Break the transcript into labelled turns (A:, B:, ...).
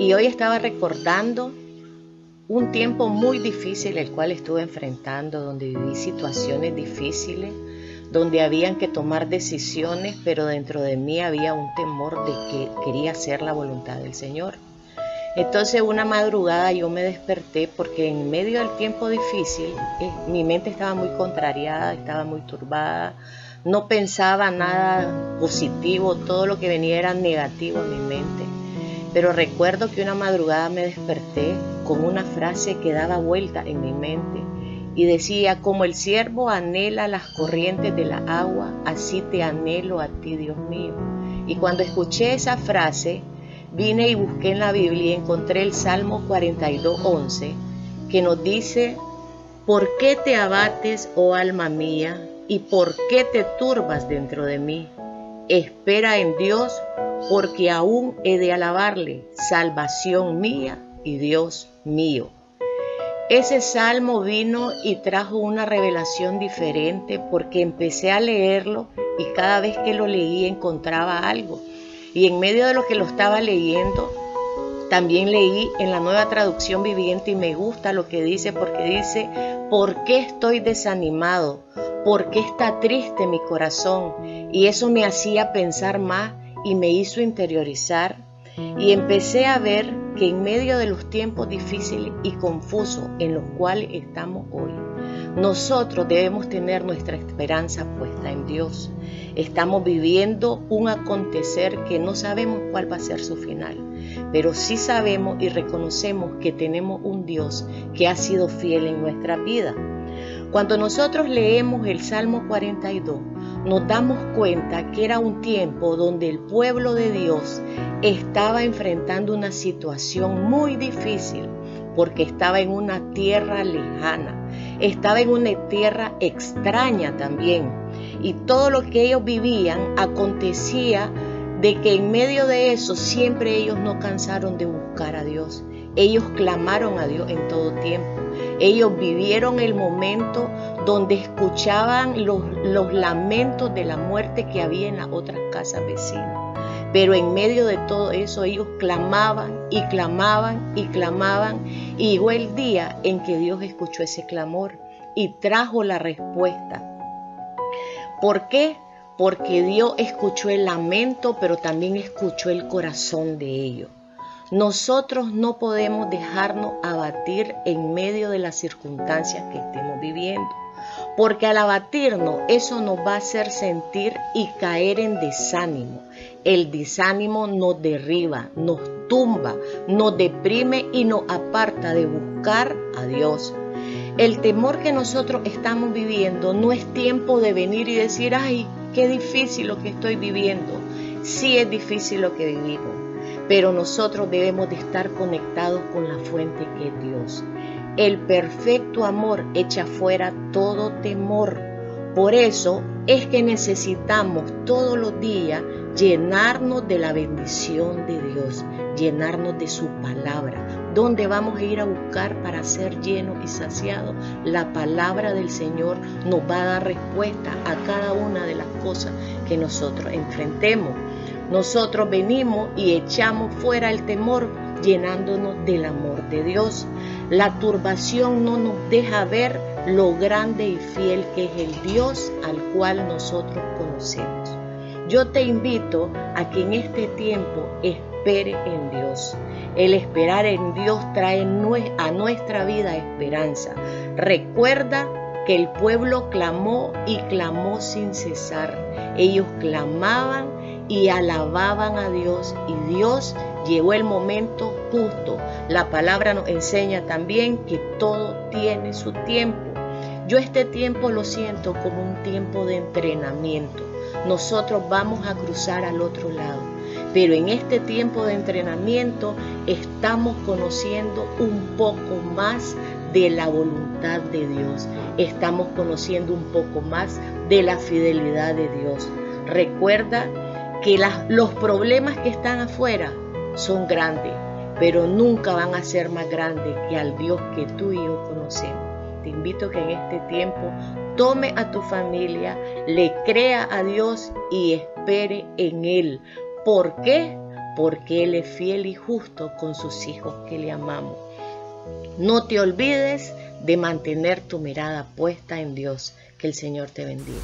A: Y hoy estaba recordando un tiempo muy difícil el cual estuve enfrentando, donde viví situaciones difíciles, donde habían que tomar decisiones, pero dentro de mí había un temor de que quería hacer la voluntad del Señor. Entonces una madrugada yo me desperté porque en medio del tiempo difícil eh, mi mente estaba muy contrariada, estaba muy turbada, no pensaba nada positivo, todo lo que venía era negativo en mi mente. Pero recuerdo que una madrugada me desperté con una frase que daba vuelta en mi mente y decía, como el siervo anhela las corrientes de la agua, así te anhelo a ti, Dios mío. Y cuando escuché esa frase, vine y busqué en la Biblia y encontré el Salmo 42.11 que nos dice, ¿por qué te abates, oh alma mía? ¿Y por qué te turbas dentro de mí? Espera en Dios, porque aún he de alabarle, salvación mía y Dios mío. Ese salmo vino y trajo una revelación diferente porque empecé a leerlo y cada vez que lo leí encontraba algo. Y en medio de lo que lo estaba leyendo, también leí en la nueva traducción viviente y me gusta lo que dice porque dice, ¿por qué estoy desanimado? ¿Por qué está triste mi corazón? Y eso me hacía pensar más y me hizo interiorizar y empecé a ver que en medio de los tiempos difíciles y confusos en los cuales estamos hoy, nosotros debemos tener nuestra esperanza puesta en Dios. Estamos viviendo un acontecer que no sabemos cuál va a ser su final, pero sí sabemos y reconocemos que tenemos un Dios que ha sido fiel en nuestra vida. Cuando nosotros leemos el Salmo 42, nos damos cuenta que era un tiempo donde el pueblo de Dios estaba enfrentando una situación muy difícil porque estaba en una tierra lejana, estaba en una tierra extraña también. Y todo lo que ellos vivían acontecía de que en medio de eso siempre ellos no cansaron de buscar a Dios. Ellos clamaron a Dios en todo tiempo. Ellos vivieron el momento donde escuchaban los, lamentos de la muerte que había en las otras casas vecinas. Pero en medio de todo eso ellos clamaban y clamaban y clamaban. Y llegó el día en que Dios escuchó ese clamor y trajo la respuesta. ¿Por qué? Porque Dios escuchó el lamento, pero también escuchó el corazón de ellos. Nosotros no podemos dejarnos abatir en medio de las circunstancias que estemos viviendo. Porque al abatirnos, eso nos va a hacer sentir y caer en desánimo. El desánimo nos derriba, nos tumba, nos deprime y nos aparta de buscar a Dios. El temor que nosotros estamos viviendo no es tiempo de venir y decir, ay, qué difícil lo que estoy viviendo. Sí es difícil lo que vivimos, pero nosotros debemos de estar conectados con la fuente que es Dios. El perfecto amor echa fuera todo temor. Por eso es que necesitamos todos los días llenarnos de la bendición de Dios, llenarnos de su palabra. ¿Dónde vamos a ir a buscar para ser llenos y saciados? La palabra del Señor nos va a dar respuesta a cada una de las cosas que nosotros enfrentemos. Nosotros venimos y echamos fuera el temor llenándonos del amor de Dios. La turbación no nos deja ver lo grande y fiel que es el Dios al cual nosotros conocemos. Yo te invito a que en este tiempo espere en Dios. El esperar en Dios trae a nuestra vida esperanza. Recuerda que el pueblo clamó y clamó sin cesar. Ellos clamaban y alababan a Dios y Dios llegó el momento justo. La palabra nos enseña también que todo tiene su tiempo. Yo este tiempo lo siento como un tiempo de entrenamiento. Nosotros vamos a cruzar al otro lado. Pero en este tiempo de entrenamiento estamos conociendo un poco más de la voluntad de Dios. Estamos conociendo un poco más de la fidelidad de Dios. Recuerda que los problemas que están afuera son grandes, pero nunca van a ser más grandes que al Dios que tú y yo conocemos. Te invito que en este tiempo tome a tu familia, le crea a Dios y espere en Él. ¿Por qué? porque Él es fiel y justo con sus hijos que le amamos. No te olvides de mantener tu mirada puesta en Dios. Que el Señor te bendiga.